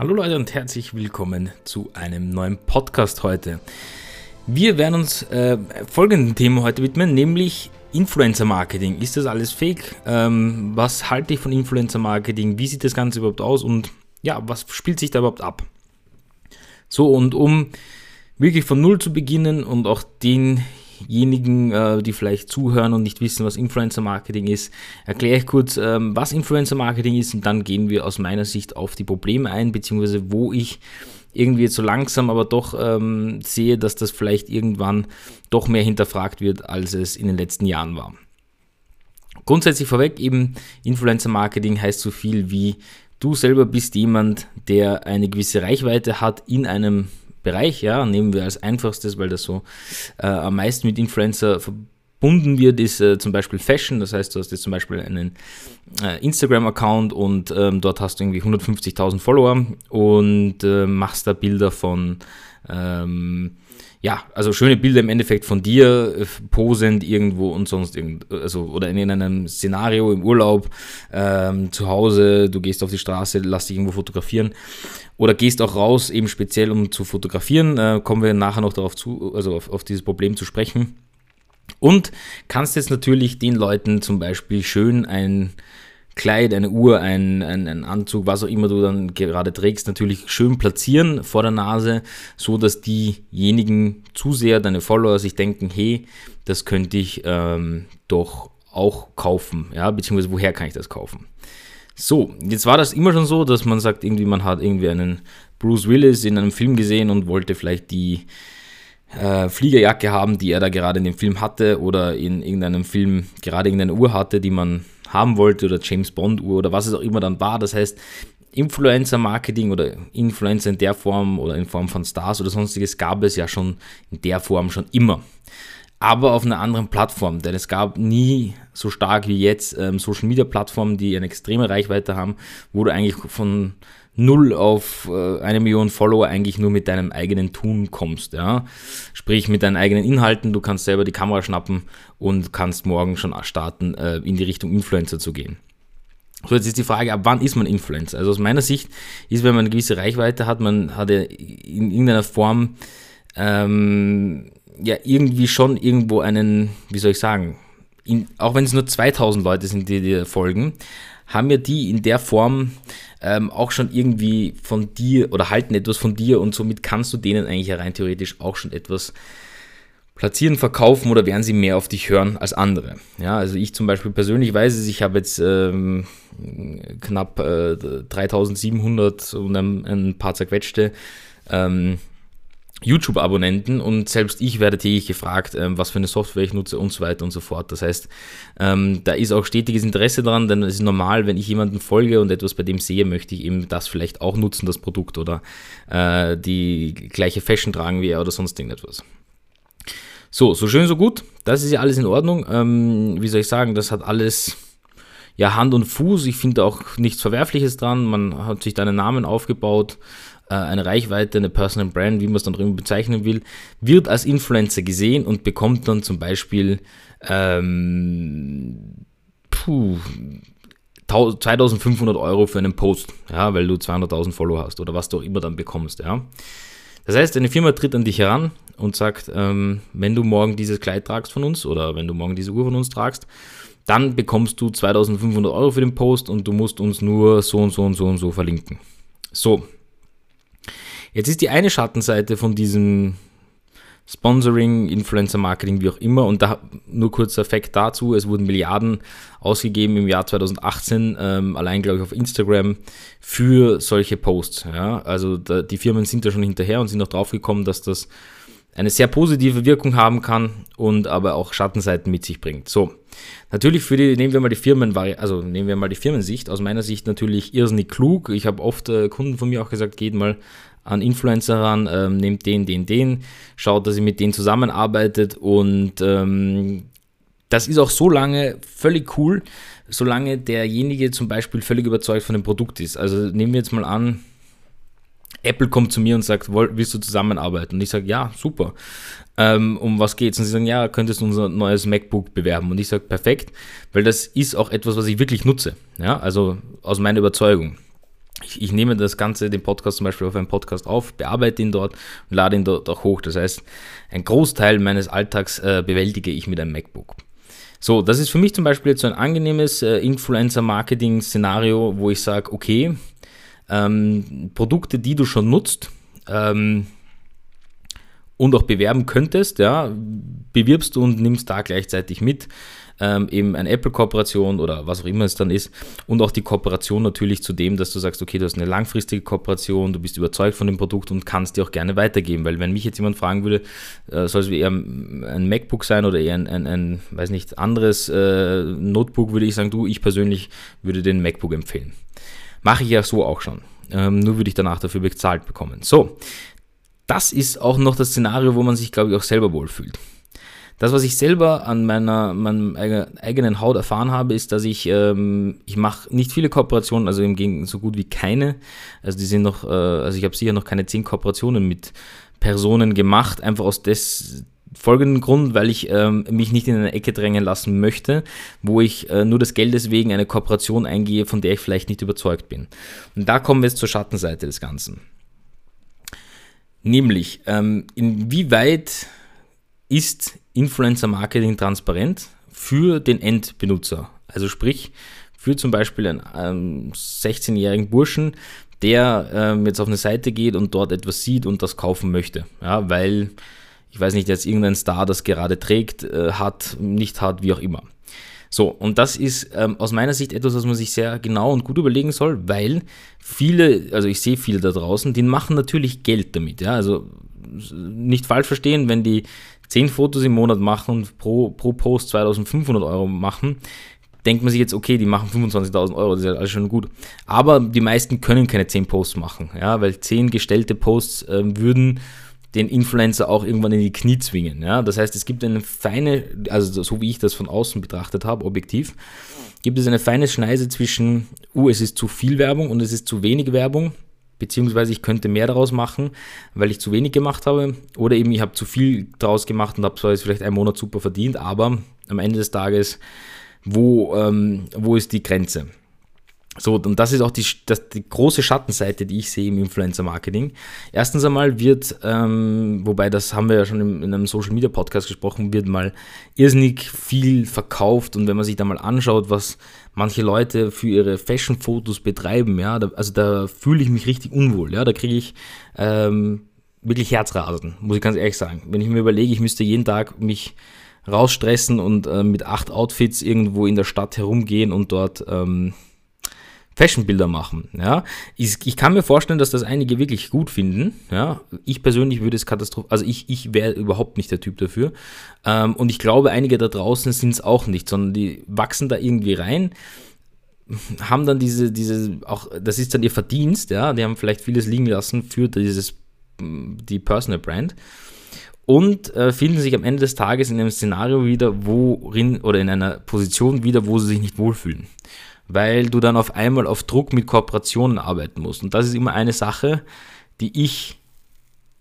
Hallo Leute und herzlich willkommen zu einem neuen Podcast heute. Wir werden uns äh, folgenden Thema heute widmen, nämlich Influencer Marketing. Ist das alles fake? Ähm, was halte ich von Influencer Marketing? Wie sieht das Ganze überhaupt aus? Und ja, was spielt sich da überhaupt ab? So, und um wirklich von Null zu beginnen und auch den diejenigen, äh, die vielleicht zuhören und nicht wissen, was Influencer Marketing ist, erkläre ich kurz, ähm, was Influencer Marketing ist und dann gehen wir aus meiner Sicht auf die Probleme ein, beziehungsweise wo ich irgendwie so langsam aber doch ähm, sehe, dass das vielleicht irgendwann doch mehr hinterfragt wird, als es in den letzten Jahren war. Grundsätzlich vorweg eben, Influencer Marketing heißt so viel wie du selber bist jemand, der eine gewisse Reichweite hat in einem Bereich, ja, nehmen wir als einfachstes, weil das so äh, am meisten mit Influencer verbunden wird, ist äh, zum Beispiel Fashion. Das heißt, du hast jetzt zum Beispiel einen äh, Instagram-Account und ähm, dort hast du irgendwie 150.000 Follower und äh, machst da Bilder von ähm, ja, also schöne Bilder im Endeffekt von dir, äh, posend irgendwo und sonst irgend, also oder in einem Szenario im Urlaub, ähm, zu Hause, du gehst auf die Straße, lass dich irgendwo fotografieren oder gehst auch raus, eben speziell um zu fotografieren. Äh, kommen wir nachher noch darauf zu, also auf, auf dieses Problem zu sprechen. Und kannst jetzt natürlich den Leuten zum Beispiel schön ein Kleid, eine Uhr, ein, ein, ein, Anzug, was auch immer du dann gerade trägst, natürlich schön platzieren vor der Nase, so dass diejenigen Zuseher, deine Follower sich denken, hey, das könnte ich ähm, doch auch kaufen, ja, beziehungsweise woher kann ich das kaufen? So, jetzt war das immer schon so, dass man sagt, irgendwie man hat irgendwie einen Bruce Willis in einem Film gesehen und wollte vielleicht die äh, Fliegerjacke haben, die er da gerade in dem Film hatte oder in irgendeinem Film gerade irgendeine Uhr hatte, die man haben wollte oder James Bond Uhr oder was es auch immer dann war. Das heißt, Influencer Marketing oder Influencer in der Form oder in Form von Stars oder sonstiges gab es ja schon in der Form schon immer. Aber auf einer anderen Plattform, denn es gab nie so stark wie jetzt ähm, Social Media Plattformen, die eine extreme Reichweite haben, wo du eigentlich von null auf äh, eine Million Follower eigentlich nur mit deinem eigenen Tun kommst. Ja? Sprich mit deinen eigenen Inhalten, du kannst selber die Kamera schnappen und kannst morgen schon starten, äh, in die Richtung Influencer zu gehen. So, jetzt ist die Frage, ab wann ist man Influencer? Also aus meiner Sicht ist, wenn man eine gewisse Reichweite hat, man hat ja in irgendeiner Form ähm, ja irgendwie schon irgendwo einen, wie soll ich sagen, in, auch wenn es nur 2000 Leute sind, die dir folgen, haben ja die in der Form ähm, auch schon irgendwie von dir oder halten etwas von dir und somit kannst du denen eigentlich rein theoretisch auch schon etwas platzieren, verkaufen oder werden sie mehr auf dich hören als andere. Ja, also ich zum Beispiel persönlich weiß es, ich habe jetzt ähm, knapp äh, 3700 und ein, ein paar zerquetschte ähm, YouTube-Abonnenten und selbst ich werde täglich gefragt, ähm, was für eine Software ich nutze und so weiter und so fort. Das heißt, ähm, da ist auch stetiges Interesse dran, denn es ist normal, wenn ich jemanden folge und etwas bei dem sehe, möchte ich eben das vielleicht auch nutzen, das Produkt oder äh, die gleiche Fashion tragen wie er oder sonst irgendetwas. So, so schön, so gut. Das ist ja alles in Ordnung. Ähm, wie soll ich sagen, das hat alles ja Hand und Fuß. Ich finde auch nichts Verwerfliches dran. Man hat sich da einen Namen aufgebaut eine Reichweite, eine Personal Brand, wie man es dann drüben bezeichnen will, wird als Influencer gesehen und bekommt dann zum Beispiel ähm, puh, 2500 Euro für einen Post, ja, weil du 200.000 Follower hast oder was du auch immer dann bekommst, ja. Das heißt, eine Firma tritt an dich heran und sagt, ähm, wenn du morgen dieses Kleid tragst von uns oder wenn du morgen diese Uhr von uns tragst, dann bekommst du 2500 Euro für den Post und du musst uns nur so und so und so und so verlinken. So, Jetzt ist die eine Schattenseite von diesem Sponsoring, Influencer Marketing, wie auch immer. Und da nur kurzer Fakt dazu: Es wurden Milliarden ausgegeben im Jahr 2018, ähm, allein glaube ich auf Instagram, für solche Posts. Ja? Also da, die Firmen sind da schon hinterher und sind auch drauf gekommen, dass das eine sehr positive Wirkung haben kann und aber auch Schattenseiten mit sich bringt. So, natürlich für die, nehmen wir mal die Firmen, also nehmen wir mal die Firmensicht, aus meiner Sicht natürlich irrsinnig klug. Ich habe oft äh, Kunden von mir auch gesagt, geht mal an Influencer ran, ähm, nehmt den, den, den, schaut, dass ihr mit denen zusammenarbeitet und ähm, das ist auch so lange völlig cool, solange derjenige zum Beispiel völlig überzeugt von dem Produkt ist. Also nehmen wir jetzt mal an, Apple kommt zu mir und sagt, willst du zusammenarbeiten? Und ich sage, ja, super. Ähm, um was geht's? Und sie sagen, ja, könntest du unser neues MacBook bewerben? Und ich sage, perfekt, weil das ist auch etwas, was ich wirklich nutze. Ja, also aus meiner Überzeugung. Ich, nehme das Ganze, den Podcast zum Beispiel auf einen Podcast auf, bearbeite ihn dort und lade ihn dort auch hoch. Das heißt, ein Großteil meines Alltags äh, bewältige ich mit einem MacBook. So, das ist für mich zum Beispiel jetzt so ein angenehmes äh, Influencer-Marketing-Szenario, wo ich sage, okay, ähm, Produkte, die du schon nutzt ähm, und auch bewerben könntest, ja, bewirbst du und nimmst da gleichzeitig mit ähm, eben eine Apple-Kooperation oder was auch immer es dann ist und auch die Kooperation natürlich zu dem, dass du sagst, okay, du hast eine langfristige Kooperation, du bist überzeugt von dem Produkt und kannst die auch gerne weitergeben, weil wenn mich jetzt jemand fragen würde, äh, soll es eher ein MacBook sein oder eher ein, ein, ein weiß nicht, anderes äh, Notebook, würde ich sagen, du, ich persönlich würde den MacBook empfehlen. Mache ich ja so auch schon. Ähm, nur würde ich danach dafür bezahlt bekommen. So, das ist auch noch das Szenario, wo man sich, glaube ich, auch selber wohlfühlt. Das, was ich selber an meiner, meinem eigenen Haut erfahren habe, ist, dass ich, ähm, ich mache nicht viele Kooperationen, also im Gegenteil so gut wie keine. Also die sind noch, äh, also ich habe sicher noch keine zehn Kooperationen mit Personen gemacht, einfach aus des folgenden Grund, weil ich ähm, mich nicht in eine Ecke drängen lassen möchte, wo ich äh, nur des Geldes wegen eine Kooperation eingehe, von der ich vielleicht nicht überzeugt bin. Und da kommen wir jetzt zur Schattenseite des Ganzen. Nämlich, ähm, inwieweit ist Influencer-Marketing transparent für den Endbenutzer? Also sprich, für zum Beispiel einen ähm, 16-jährigen Burschen, der ähm, jetzt auf eine Seite geht und dort etwas sieht und das kaufen möchte. Ja, weil, ich weiß nicht, jetzt irgendein Star das gerade trägt, äh, hat, nicht hat, wie auch immer. So, und das ist ähm, aus meiner Sicht etwas, was man sich sehr genau und gut überlegen soll, weil viele, also ich sehe viele da draußen, die machen natürlich Geld damit. Ja? Also nicht falsch verstehen, wenn die 10 Fotos im Monat machen und pro, pro Post 2500 Euro machen, denkt man sich jetzt, okay, die machen 25.000 Euro, das ist ja alles schon gut. Aber die meisten können keine 10 Posts machen, ja, weil 10 gestellte Posts äh, würden den Influencer auch irgendwann in die Knie zwingen. Ja? Das heißt, es gibt eine feine, also so wie ich das von außen betrachtet habe, objektiv, gibt es eine feine Schneise zwischen, uh, es ist zu viel Werbung und es ist zu wenig Werbung beziehungsweise ich könnte mehr daraus machen, weil ich zu wenig gemacht habe oder eben ich habe zu viel daraus gemacht und habe zwar jetzt vielleicht einen Monat super verdient, aber am Ende des Tages, wo, ähm, wo ist die Grenze? So, und das ist auch die, das, die große Schattenseite, die ich sehe im Influencer-Marketing. Erstens einmal wird, ähm, wobei das haben wir ja schon in, in einem Social-Media-Podcast gesprochen, wird mal irrsinnig viel verkauft und wenn man sich da mal anschaut, was manche Leute für ihre Fashion-Fotos betreiben, ja, da, also da fühle ich mich richtig unwohl, ja, da kriege ich ähm, wirklich Herzrasen, muss ich ganz ehrlich sagen. Wenn ich mir überlege, ich müsste jeden Tag mich rausstressen und äh, mit acht Outfits irgendwo in der Stadt herumgehen und dort... Ähm, Fashionbilder machen. Ja. Ich, ich, kann mir vorstellen, dass das einige wirklich gut finden. Ja. Ich persönlich würde es katastrophal, also ich, ich wäre überhaupt nicht der Typ dafür. Ähm, und ich glaube, einige da draußen sind es auch nicht, sondern die wachsen da irgendwie rein haben dann diese, diese, auch, das ist dann ihr Verdienst, ja, die haben vielleicht vieles liegen lassen für dieses, die Personal Brand und äh, finden sich am Ende des Tages in einem Szenario wieder, worin, oder in einer Position wieder, wo sie sich nicht wohlfühlen weil du dann auf einmal auf Druck mit Kooperationen arbeiten musst. Und das ist immer eine Sache, die ich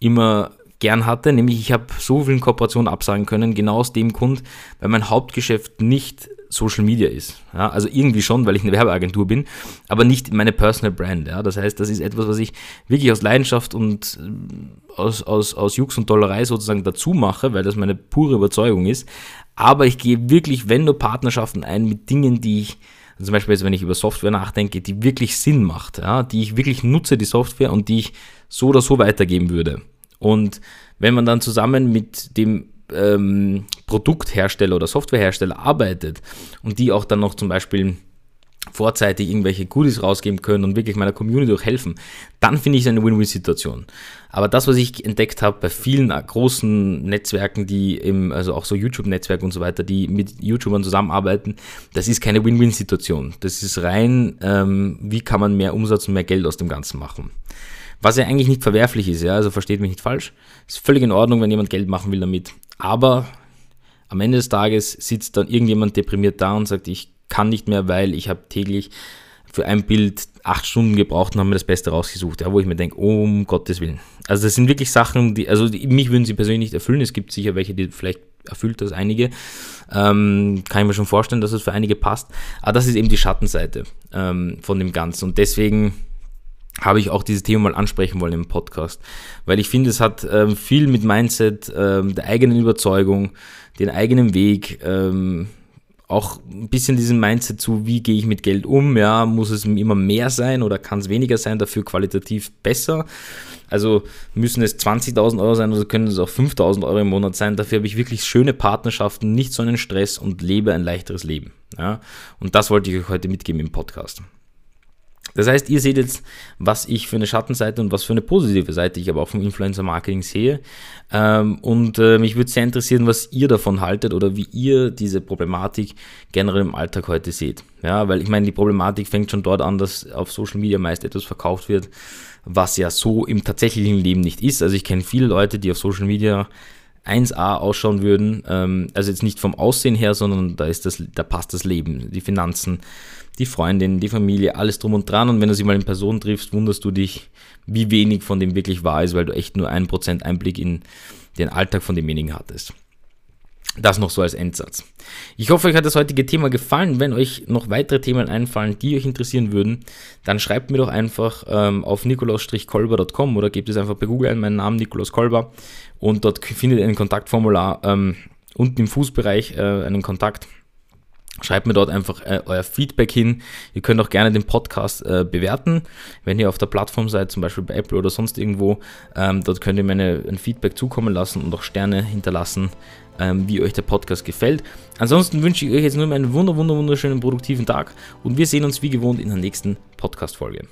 immer gern hatte, nämlich ich habe so vielen Kooperationen absagen können, genau aus dem Grund, weil mein Hauptgeschäft nicht Social Media ist. Ja, also irgendwie schon, weil ich eine Werbeagentur bin, aber nicht meine Personal Brand. Ja. Das heißt, das ist etwas, was ich wirklich aus Leidenschaft und äh, aus, aus, aus Jux und Dollerei sozusagen dazu mache, weil das meine pure Überzeugung ist. Aber ich gehe wirklich, wenn nur Partnerschaften ein mit Dingen, die ich zum Beispiel jetzt, wenn ich über Software nachdenke, die wirklich Sinn macht, ja, die ich wirklich nutze, die Software und die ich so oder so weitergeben würde. Und wenn man dann zusammen mit dem ähm, Produkthersteller oder Softwarehersteller arbeitet und die auch dann noch zum Beispiel vorzeitig irgendwelche Goodies rausgeben können und wirklich meiner Community auch helfen, dann finde ich es eine Win-Win-Situation. Aber das, was ich entdeckt habe bei vielen großen Netzwerken, die im, also auch so YouTube-Netzwerke und so weiter, die mit YouTubern zusammenarbeiten, das ist keine Win-Win-Situation. Das ist rein, ähm, wie kann man mehr Umsatz und mehr Geld aus dem Ganzen machen. Was ja eigentlich nicht verwerflich ist, ja, also versteht mich nicht falsch. Ist völlig in Ordnung, wenn jemand Geld machen will damit. Aber am Ende des Tages sitzt dann irgendjemand deprimiert da und sagt, ich kann nicht mehr, weil ich habe täglich für ein Bild acht Stunden gebraucht und habe mir das Beste rausgesucht, ja, wo ich mir denke, um Gottes Willen. Also das sind wirklich Sachen, die, also die, mich würden sie persönlich nicht erfüllen. Es gibt sicher welche, die vielleicht erfüllt das einige. Ähm, kann ich mir schon vorstellen, dass es für einige passt. Aber das ist eben die Schattenseite ähm, von dem Ganzen. Und deswegen habe ich auch dieses Thema mal ansprechen wollen im Podcast, weil ich finde, es hat ähm, viel mit Mindset, ähm, der eigenen Überzeugung, den eigenen Weg, ähm, auch ein bisschen diesen Mindset zu, wie gehe ich mit Geld um, ja, muss es immer mehr sein oder kann es weniger sein, dafür qualitativ besser. Also müssen es 20.000 Euro sein oder können es auch 5.000 Euro im Monat sein. Dafür habe ich wirklich schöne Partnerschaften, nicht so einen Stress und lebe ein leichteres Leben. Ja? Und das wollte ich euch heute mitgeben im Podcast. Das heißt, ihr seht jetzt, was ich für eine Schattenseite und was für eine positive Seite ich aber auch vom Influencer-Marketing sehe. Ähm, und äh, mich würde sehr interessieren, was ihr davon haltet oder wie ihr diese Problematik generell im Alltag heute seht. Ja, weil ich meine, die Problematik fängt schon dort an, dass auf Social Media meist etwas verkauft wird, was ja so im tatsächlichen Leben nicht ist. Also ich kenne viele Leute, die auf Social Media 1A ausschauen würden. Ähm, also jetzt nicht vom Aussehen her, sondern da ist das, da passt das Leben, die Finanzen, die Freundin, die Familie, alles drum und dran. Und wenn du sie mal in Person triffst, wunderst du dich, wie wenig von dem wirklich wahr ist, weil du echt nur ein Prozent Einblick in den Alltag von demjenigen hattest. Das noch so als Endsatz. Ich hoffe, euch hat das heutige Thema gefallen. Wenn euch noch weitere Themen einfallen, die euch interessieren würden, dann schreibt mir doch einfach ähm, auf nikolaus-kolber.com oder gebt es einfach bei Google ein, meinen Namen Nikolaus Kolber und dort findet ihr ein Kontaktformular ähm, unten im Fußbereich äh, einen Kontakt Schreibt mir dort einfach äh, euer Feedback hin. Ihr könnt auch gerne den Podcast äh, bewerten, wenn ihr auf der Plattform seid, zum Beispiel bei Apple oder sonst irgendwo. Ähm, dort könnt ihr mir eine, ein Feedback zukommen lassen und auch Sterne hinterlassen, ähm, wie euch der Podcast gefällt. Ansonsten wünsche ich euch jetzt nur einen wunder, wunder, wunderschönen produktiven Tag und wir sehen uns wie gewohnt in der nächsten Podcast-Folge.